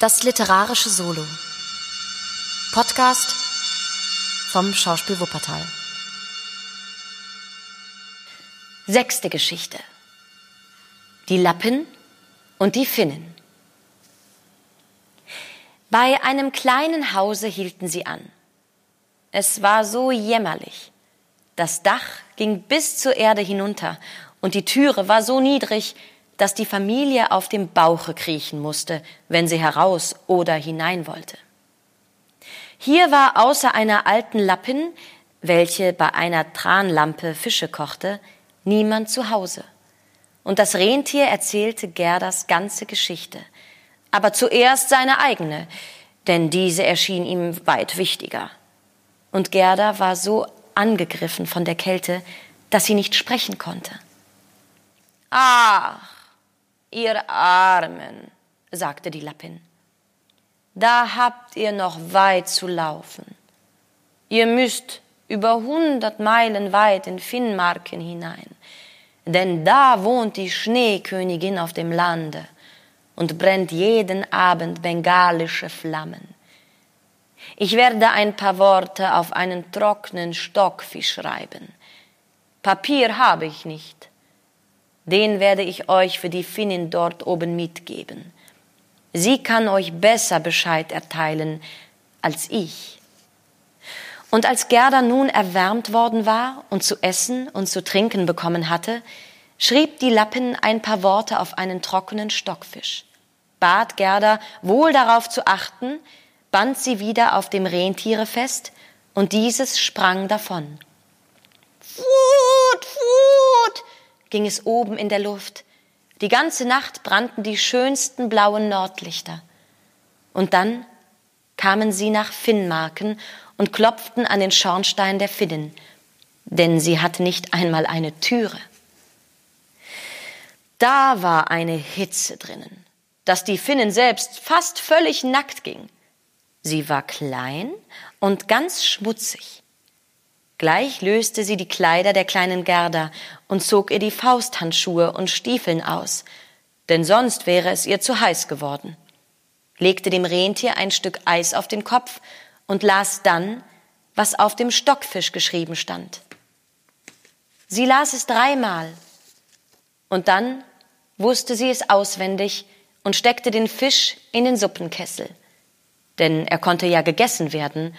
Das literarische Solo. Podcast vom Schauspiel Wuppertal. Sechste Geschichte. Die Lappen und die Finnen. Bei einem kleinen Hause hielten sie an. Es war so jämmerlich. Das Dach ging bis zur Erde hinunter und die Türe war so niedrig, dass die Familie auf dem Bauche kriechen musste, wenn sie heraus oder hinein wollte. Hier war außer einer alten Lappin, welche bei einer Tranlampe Fische kochte, niemand zu Hause. Und das Rentier erzählte Gerdas ganze Geschichte, aber zuerst seine eigene, denn diese erschien ihm weit wichtiger. Und Gerda war so angegriffen von der Kälte, dass sie nicht sprechen konnte. Ach, Ihr Armen, sagte die Lappin, da habt ihr noch weit zu laufen. Ihr müsst über hundert Meilen weit in Finnmarken hinein, denn da wohnt die Schneekönigin auf dem Lande und brennt jeden Abend bengalische Flammen. Ich werde ein paar Worte auf einen trockenen Stockfisch schreiben. Papier habe ich nicht den werde ich euch für die Finnin dort oben mitgeben. Sie kann euch besser Bescheid erteilen als ich. Und als Gerda nun erwärmt worden war und zu essen und zu trinken bekommen hatte, schrieb die Lappen ein paar Worte auf einen trockenen Stockfisch, bat Gerda wohl darauf zu achten, band sie wieder auf dem Rentiere fest, und dieses sprang davon. Fut, fut, ging es oben in der Luft. Die ganze Nacht brannten die schönsten blauen Nordlichter. Und dann kamen sie nach Finnmarken und klopften an den Schornstein der Finnen, denn sie hatte nicht einmal eine Türe. Da war eine Hitze drinnen, dass die Finnen selbst fast völlig nackt ging. Sie war klein und ganz schmutzig. Gleich löste sie die Kleider der kleinen Gerda und zog ihr die Fausthandschuhe und Stiefeln aus, denn sonst wäre es ihr zu heiß geworden, legte dem Rentier ein Stück Eis auf den Kopf und las dann, was auf dem Stockfisch geschrieben stand. Sie las es dreimal, und dann wusste sie es auswendig und steckte den Fisch in den Suppenkessel, denn er konnte ja gegessen werden,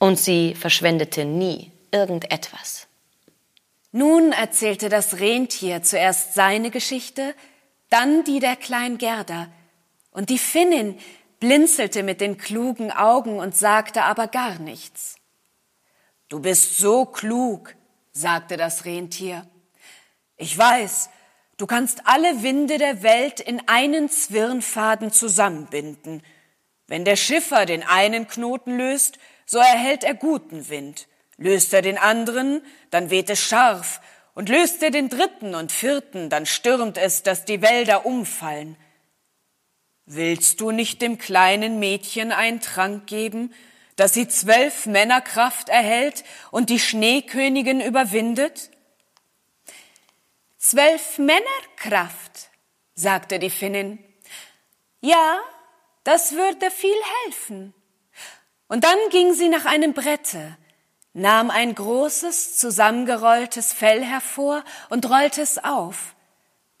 und sie verschwendete nie irgendetwas. Nun erzählte das Rentier zuerst seine Geschichte, dann die der kleinen Gerda, und die Finnin blinzelte mit den klugen Augen und sagte aber gar nichts. Du bist so klug, sagte das Rentier. Ich weiß, du kannst alle Winde der Welt in einen Zwirnfaden zusammenbinden. Wenn der Schiffer den einen Knoten löst, so erhält er guten Wind. Löst er den anderen, dann weht es scharf, und löst er den dritten und vierten, dann stürmt es, dass die Wälder umfallen. Willst du nicht dem kleinen Mädchen einen Trank geben, dass sie zwölf Männerkraft erhält und die Schneekönigin überwindet? Zwölf Männerkraft, sagte die Finnin. Ja, das würde viel helfen. Und dann ging sie nach einem Brette, nahm ein großes, zusammengerolltes Fell hervor und rollte es auf.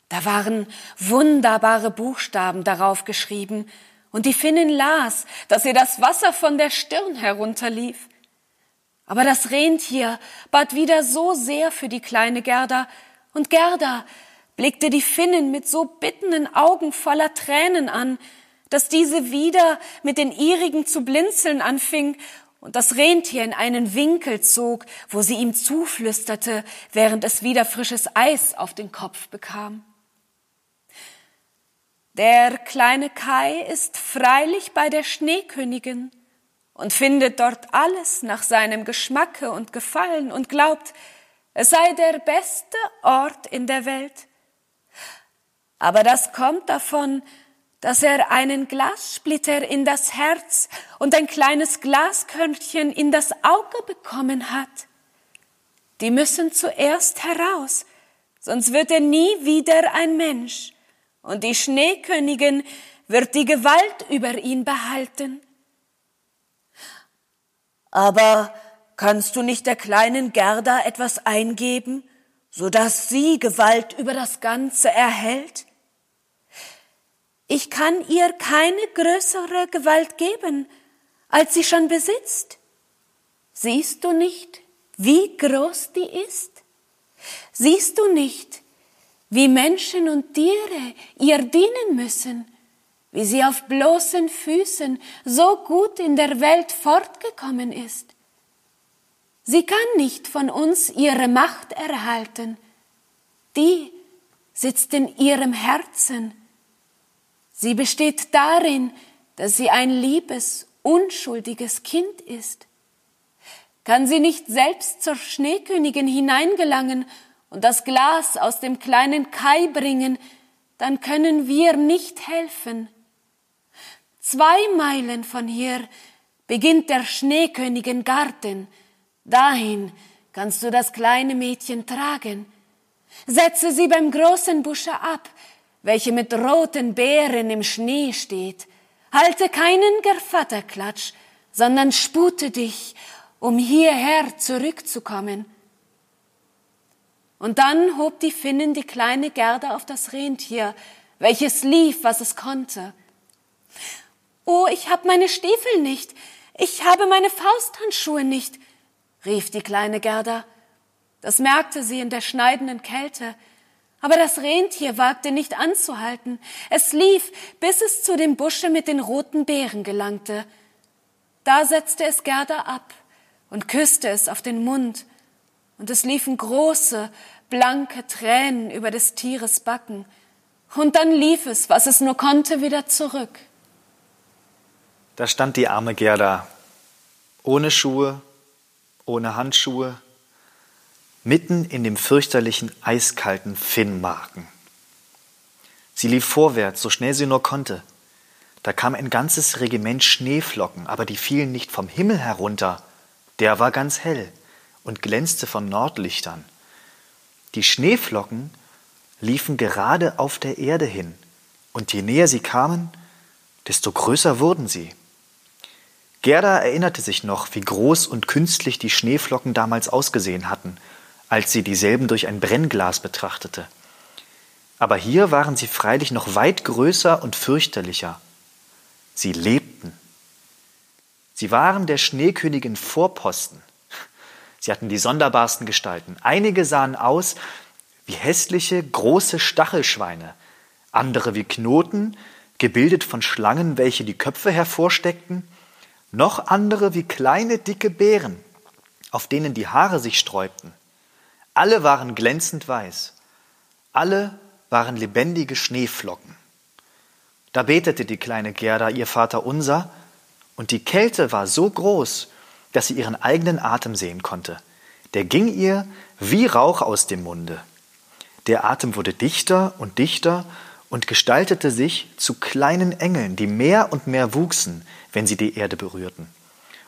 Da waren wunderbare Buchstaben darauf geschrieben, und die Finnin las, dass ihr das Wasser von der Stirn herunterlief. Aber das Rentier bat wieder so sehr für die kleine Gerda, und Gerda blickte die Finnen mit so bittenden Augen voller Tränen an, dass diese wieder mit den ihrigen zu blinzeln anfing und das Rentier in einen Winkel zog, wo sie ihm zuflüsterte, während es wieder frisches Eis auf den Kopf bekam. Der kleine Kai ist freilich bei der Schneekönigin und findet dort alles nach seinem Geschmacke und Gefallen und glaubt, es sei der beste Ort in der Welt. Aber das kommt davon, dass er einen Glassplitter in das Herz und ein kleines Glaskörnchen in das Auge bekommen hat. Die müssen zuerst heraus, sonst wird er nie wieder ein Mensch. Und die Schneekönigin wird die Gewalt über ihn behalten. Aber kannst du nicht der kleinen Gerda etwas eingeben, so dass sie Gewalt über das Ganze erhält? Ich kann ihr keine größere Gewalt geben, als sie schon besitzt. Siehst du nicht, wie groß die ist? Siehst du nicht, wie Menschen und Tiere ihr dienen müssen, wie sie auf bloßen Füßen so gut in der Welt fortgekommen ist? Sie kann nicht von uns ihre Macht erhalten, die sitzt in ihrem Herzen. Sie besteht darin, dass sie ein liebes, unschuldiges Kind ist. Kann sie nicht selbst zur Schneekönigin hineingelangen und das Glas aus dem kleinen Kai bringen, dann können wir nicht helfen. Zwei Meilen von hier beginnt der Schneekönigin Garten. Dahin kannst du das kleine Mädchen tragen. Setze sie beim großen Busche ab, welche mit roten Beeren im Schnee steht. Halte keinen Gervatterklatsch, sondern spute dich um hierher zurückzukommen. Und dann hob die Finnen die kleine Gerda auf das Rentier, welches lief, was es konnte. Oh, ich hab meine Stiefel nicht, ich habe meine Fausthandschuhe nicht, rief die kleine Gerda. Das merkte sie in der schneidenden Kälte, aber das Rentier wagte nicht anzuhalten. Es lief, bis es zu dem Busche mit den roten Beeren gelangte. Da setzte es Gerda ab und küsste es auf den Mund, und es liefen große, blanke Tränen über des Tieres Backen, und dann lief es, was es nur konnte, wieder zurück. Da stand die arme Gerda, ohne Schuhe, ohne Handschuhe, mitten in dem fürchterlichen, eiskalten Finnmarken. Sie lief vorwärts, so schnell sie nur konnte. Da kam ein ganzes Regiment Schneeflocken, aber die fielen nicht vom Himmel herunter, der war ganz hell und glänzte von Nordlichtern. Die Schneeflocken liefen gerade auf der Erde hin, und je näher sie kamen, desto größer wurden sie. Gerda erinnerte sich noch, wie groß und künstlich die Schneeflocken damals ausgesehen hatten, als sie dieselben durch ein Brennglas betrachtete. Aber hier waren sie freilich noch weit größer und fürchterlicher. Sie lebten. Sie waren der Schneekönigin Vorposten. Sie hatten die sonderbarsten Gestalten. Einige sahen aus wie hässliche, große Stachelschweine, andere wie Knoten, gebildet von Schlangen, welche die Köpfe hervorsteckten, noch andere wie kleine, dicke Beeren, auf denen die Haare sich sträubten. Alle waren glänzend weiß. Alle waren lebendige Schneeflocken. Da betete die kleine Gerda ihr Vater unser, und die Kälte war so groß, dass sie ihren eigenen Atem sehen konnte. Der ging ihr wie Rauch aus dem Munde. Der Atem wurde dichter und dichter und gestaltete sich zu kleinen Engeln, die mehr und mehr wuchsen, wenn sie die Erde berührten.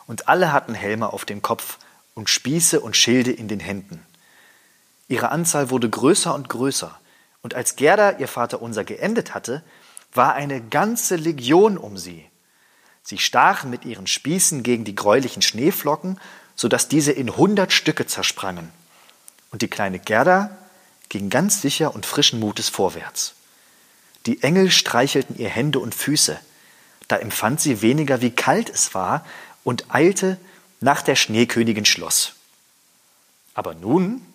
Und alle hatten Helme auf dem Kopf und Spieße und Schilde in den Händen. Ihre Anzahl wurde größer und größer, und als Gerda ihr Vater unser geendet hatte, war eine ganze Legion um sie. Sie stachen mit ihren Spießen gegen die gräulichen Schneeflocken, so dass diese in hundert Stücke zersprangen. Und die kleine Gerda ging ganz sicher und frischen Mutes vorwärts. Die Engel streichelten ihr Hände und Füße. Da empfand sie weniger, wie kalt es war, und eilte nach der Schneekönigin Schloss. Aber nun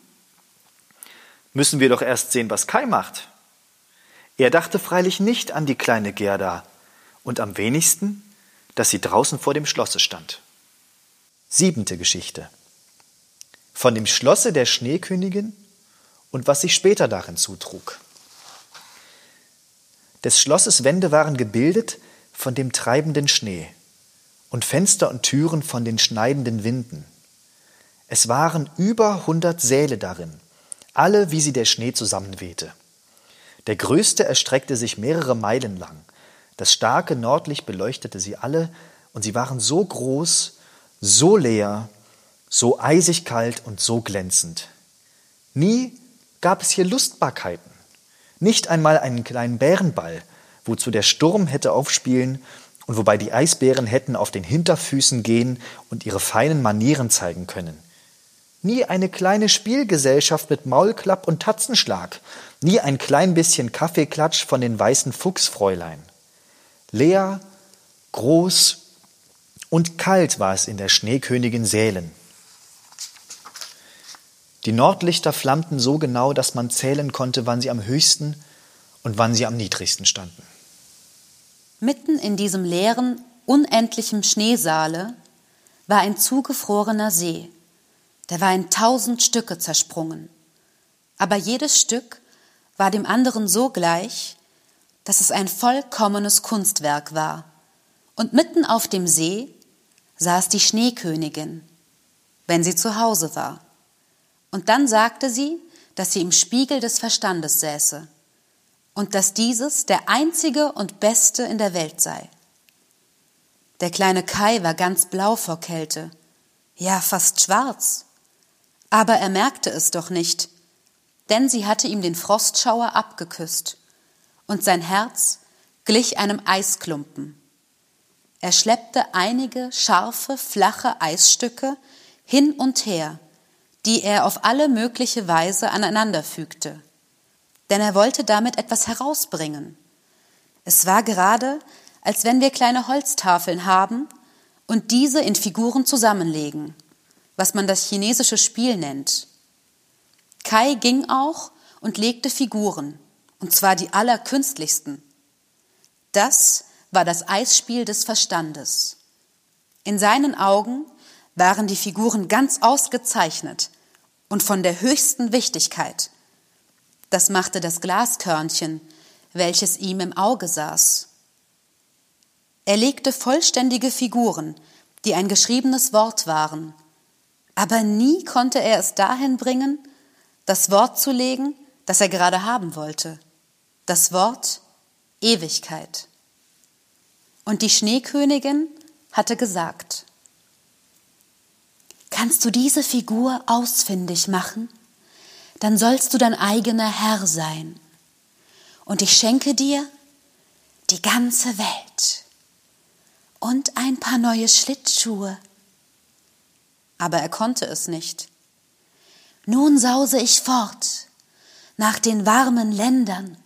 müssen wir doch erst sehen, was Kai macht. Er dachte freilich nicht an die kleine Gerda und am wenigsten dass sie draußen vor dem Schlosse stand. Siebente Geschichte. Von dem Schlosse der Schneekönigin und was sich später darin zutrug. Des Schlosses Wände waren gebildet von dem treibenden Schnee und Fenster und Türen von den schneidenden Winden. Es waren über hundert Säle darin, alle wie sie der Schnee zusammenwehte. Der größte erstreckte sich mehrere Meilen lang das starke Nordlicht beleuchtete sie alle, und sie waren so groß, so leer, so eisig kalt und so glänzend. Nie gab es hier Lustbarkeiten, nicht einmal einen kleinen Bärenball, wozu der Sturm hätte aufspielen und wobei die Eisbären hätten auf den Hinterfüßen gehen und ihre feinen Manieren zeigen können. Nie eine kleine Spielgesellschaft mit Maulklapp und Tatzenschlag, nie ein klein bisschen Kaffeeklatsch von den weißen Fuchsfräulein. Leer, groß und kalt war es in der Schneekönigin Sälen. Die Nordlichter flammten so genau, dass man zählen konnte, wann sie am höchsten und wann sie am niedrigsten standen. Mitten in diesem leeren, unendlichen Schneesaale war ein zugefrorener See. Der war in tausend Stücke zersprungen. Aber jedes Stück war dem anderen so gleich, dass es ein vollkommenes Kunstwerk war. Und mitten auf dem See saß die Schneekönigin, wenn sie zu Hause war. Und dann sagte sie, dass sie im Spiegel des Verstandes säße und dass dieses der einzige und beste in der Welt sei. Der kleine Kai war ganz blau vor Kälte, ja fast schwarz. Aber er merkte es doch nicht, denn sie hatte ihm den Frostschauer abgeküsst, und sein Herz glich einem Eisklumpen. Er schleppte einige scharfe, flache Eisstücke hin und her, die er auf alle mögliche Weise aneinanderfügte. Denn er wollte damit etwas herausbringen. Es war gerade, als wenn wir kleine Holztafeln haben und diese in Figuren zusammenlegen, was man das chinesische Spiel nennt. Kai ging auch und legte Figuren, und zwar die allerkünstlichsten. Das war das Eisspiel des Verstandes. In seinen Augen waren die Figuren ganz ausgezeichnet und von der höchsten Wichtigkeit. Das machte das Glaskörnchen, welches ihm im Auge saß. Er legte vollständige Figuren, die ein geschriebenes Wort waren, aber nie konnte er es dahin bringen, das Wort zu legen, das er gerade haben wollte. Das Wort Ewigkeit. Und die Schneekönigin hatte gesagt, Kannst du diese Figur ausfindig machen? Dann sollst du dein eigener Herr sein. Und ich schenke dir die ganze Welt und ein paar neue Schlittschuhe. Aber er konnte es nicht. Nun sause ich fort nach den warmen Ländern,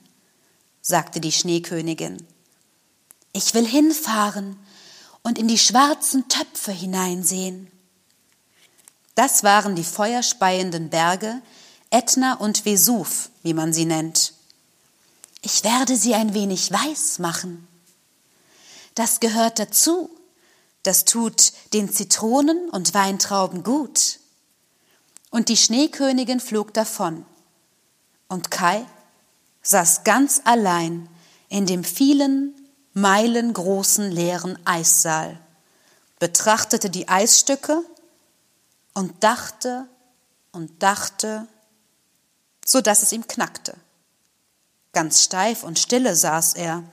sagte die Schneekönigin. Ich will hinfahren und in die schwarzen Töpfe hineinsehen. Das waren die feuerspeienden Berge, Ätna und Vesuv, wie man sie nennt. Ich werde sie ein wenig weiß machen. Das gehört dazu. Das tut den Zitronen und Weintrauben gut. Und die Schneekönigin flog davon. Und Kai saß ganz allein in dem vielen, meilengroßen leeren Eissaal, betrachtete die Eisstücke und dachte und dachte, so dass es ihm knackte. Ganz steif und stille saß er.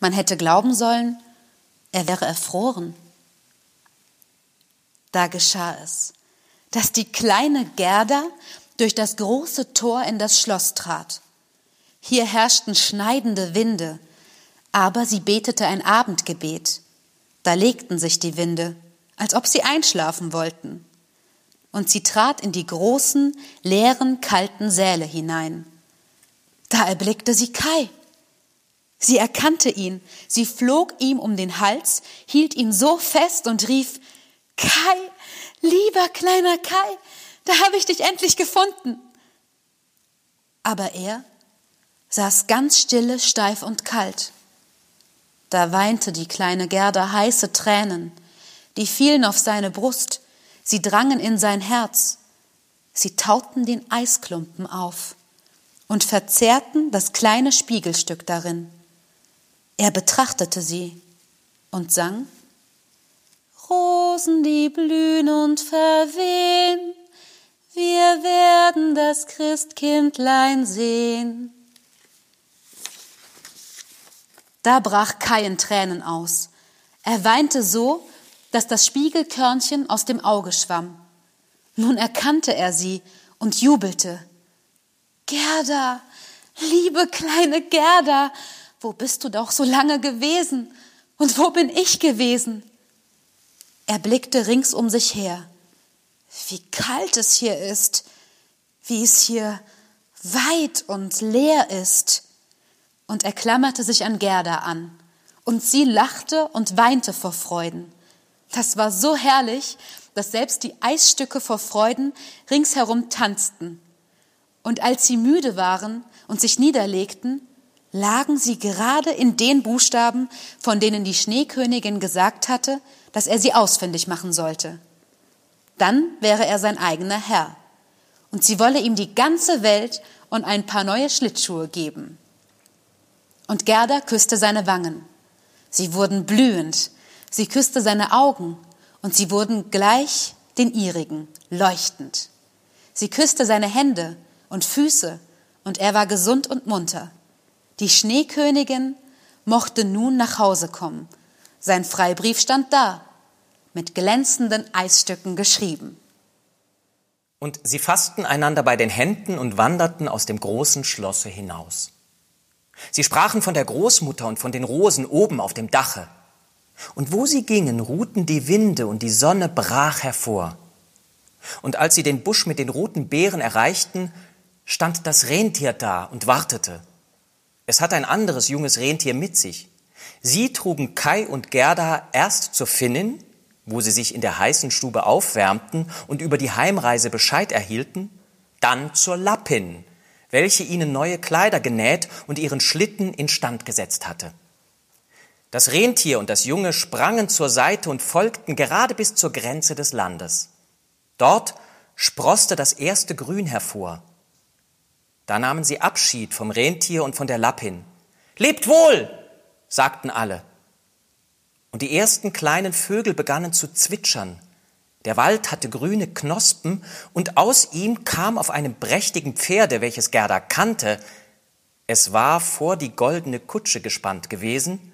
Man hätte glauben sollen, er wäre erfroren. Da geschah es, dass die kleine Gerda durch das große Tor in das Schloss trat. Hier herrschten schneidende Winde, aber sie betete ein Abendgebet. Da legten sich die Winde als ob sie einschlafen wollten. Und sie trat in die großen, leeren, kalten Säle hinein. Da erblickte sie Kai. Sie erkannte ihn, sie flog ihm um den Hals, hielt ihn so fest und rief Kai, lieber kleiner Kai, da habe ich dich endlich gefunden. Aber er saß ganz stille, steif und kalt. Da weinte die kleine Gerda heiße Tränen, die fielen auf seine Brust, sie drangen in sein Herz, sie tauten den Eisklumpen auf und verzehrten das kleine Spiegelstück darin. Er betrachtete sie und sang Rosen, die blühen und verwehen, wir werden das Christkindlein sehen. Da brach Kai in Tränen aus. Er weinte so, dass das Spiegelkörnchen aus dem Auge schwamm. Nun erkannte er sie und jubelte. Gerda, liebe kleine Gerda, wo bist du doch so lange gewesen? Und wo bin ich gewesen? Er blickte rings um sich her. Wie kalt es hier ist, wie es hier weit und leer ist. Und er klammerte sich an Gerda an, und sie lachte und weinte vor Freuden. Das war so herrlich, dass selbst die Eisstücke vor Freuden ringsherum tanzten. Und als sie müde waren und sich niederlegten, lagen sie gerade in den Buchstaben, von denen die Schneekönigin gesagt hatte, dass er sie ausfindig machen sollte. Dann wäre er sein eigener Herr. Und sie wolle ihm die ganze Welt und ein paar neue Schlittschuhe geben. Und Gerda küsste seine Wangen. Sie wurden blühend. Sie küsste seine Augen und sie wurden gleich den ihrigen, leuchtend. Sie küsste seine Hände und Füße und er war gesund und munter. Die Schneekönigin mochte nun nach Hause kommen. Sein Freibrief stand da, mit glänzenden Eisstücken geschrieben. Und sie fassten einander bei den Händen und wanderten aus dem großen Schlosse hinaus. Sie sprachen von der Großmutter und von den Rosen oben auf dem Dache. Und wo sie gingen, ruhten die Winde und die Sonne brach hervor. Und als sie den Busch mit den roten Beeren erreichten, stand das Rentier da und wartete. Es hatte ein anderes junges Rentier mit sich. Sie trugen Kai und Gerda erst zur Finnin, wo sie sich in der heißen Stube aufwärmten und über die Heimreise Bescheid erhielten, dann zur Lappin, welche ihnen neue Kleider genäht und ihren Schlitten instand gesetzt hatte. Das Rentier und das Junge sprangen zur Seite und folgten gerade bis zur Grenze des Landes. Dort sproßte das erste Grün hervor. Da nahmen sie Abschied vom Rentier und von der Lappin. Lebt wohl, sagten alle. Und die ersten kleinen Vögel begannen zu zwitschern. Der Wald hatte grüne Knospen, und aus ihm kam auf einem prächtigen Pferde, welches Gerda kannte, es war vor die goldene Kutsche gespannt gewesen,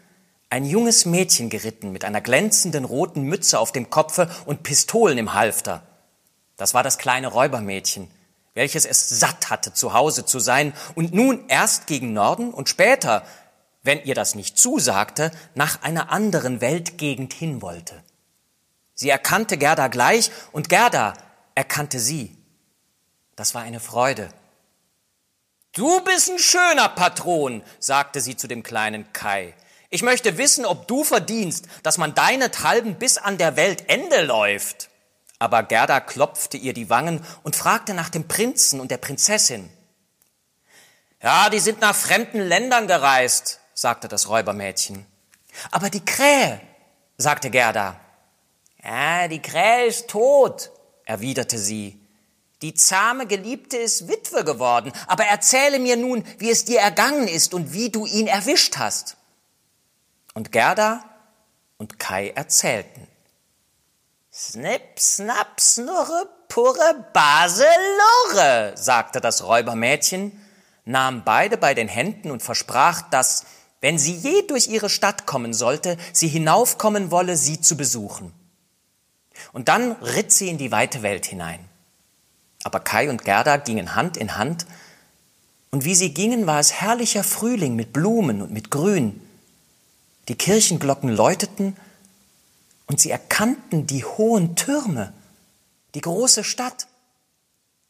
ein junges Mädchen geritten mit einer glänzenden roten Mütze auf dem Kopfe und Pistolen im Halfter. Das war das kleine Räubermädchen, welches es satt hatte, zu Hause zu sein und nun erst gegen Norden und später, wenn ihr das nicht zusagte, nach einer anderen Weltgegend hin wollte. Sie erkannte Gerda gleich und Gerda erkannte sie. Das war eine Freude. Du bist ein schöner Patron, sagte sie zu dem kleinen Kai. Ich möchte wissen, ob du verdienst, dass man deinethalben bis an der Weltende läuft. Aber Gerda klopfte ihr die Wangen und fragte nach dem Prinzen und der Prinzessin. Ja, die sind nach fremden Ländern gereist, sagte das Räubermädchen. Aber die Krähe, sagte Gerda. Ja, die Krähe ist tot, erwiderte sie. Die zahme Geliebte ist Witwe geworden, aber erzähle mir nun, wie es dir ergangen ist und wie du ihn erwischt hast. Und Gerda und Kai erzählten. Snip, snap, snurre, purre, baselurre, sagte das Räubermädchen, nahm beide bei den Händen und versprach, dass, wenn sie je durch ihre Stadt kommen sollte, sie hinaufkommen wolle, sie zu besuchen. Und dann ritt sie in die weite Welt hinein. Aber Kai und Gerda gingen Hand in Hand, und wie sie gingen, war es herrlicher Frühling mit Blumen und mit Grün. Die Kirchenglocken läuteten, und sie erkannten die hohen Türme, die große Stadt.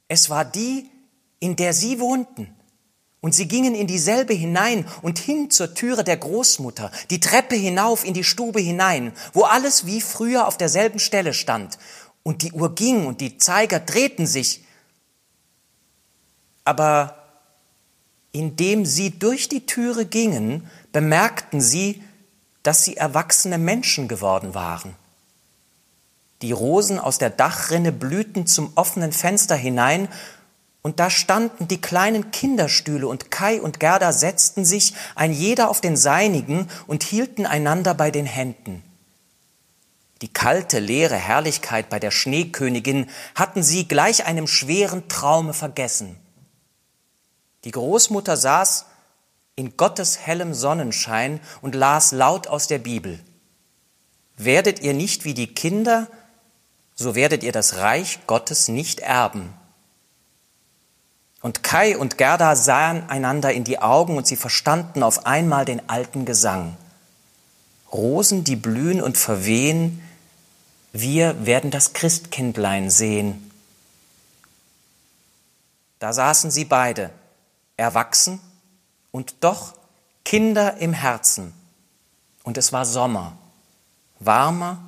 Es war die, in der sie wohnten. Und sie gingen in dieselbe hinein und hin zur Türe der Großmutter, die Treppe hinauf in die Stube hinein, wo alles wie früher auf derselben Stelle stand. Und die Uhr ging und die Zeiger drehten sich. Aber indem sie durch die Türe gingen, bemerkten sie, dass sie erwachsene Menschen geworden waren. Die Rosen aus der Dachrinne blühten zum offenen Fenster hinein, und da standen die kleinen Kinderstühle, und Kai und Gerda setzten sich, ein jeder auf den seinigen, und hielten einander bei den Händen. Die kalte, leere Herrlichkeit bei der Schneekönigin hatten sie gleich einem schweren Traume vergessen. Die Großmutter saß in Gottes hellem Sonnenschein und las laut aus der Bibel. Werdet ihr nicht wie die Kinder, so werdet ihr das Reich Gottes nicht erben. Und Kai und Gerda sahen einander in die Augen und sie verstanden auf einmal den alten Gesang. Rosen, die blühen und verwehen, wir werden das Christkindlein sehen. Da saßen sie beide, erwachsen und doch Kinder im Herzen. Und es war Sommer, warmer,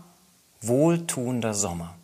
wohltuender Sommer.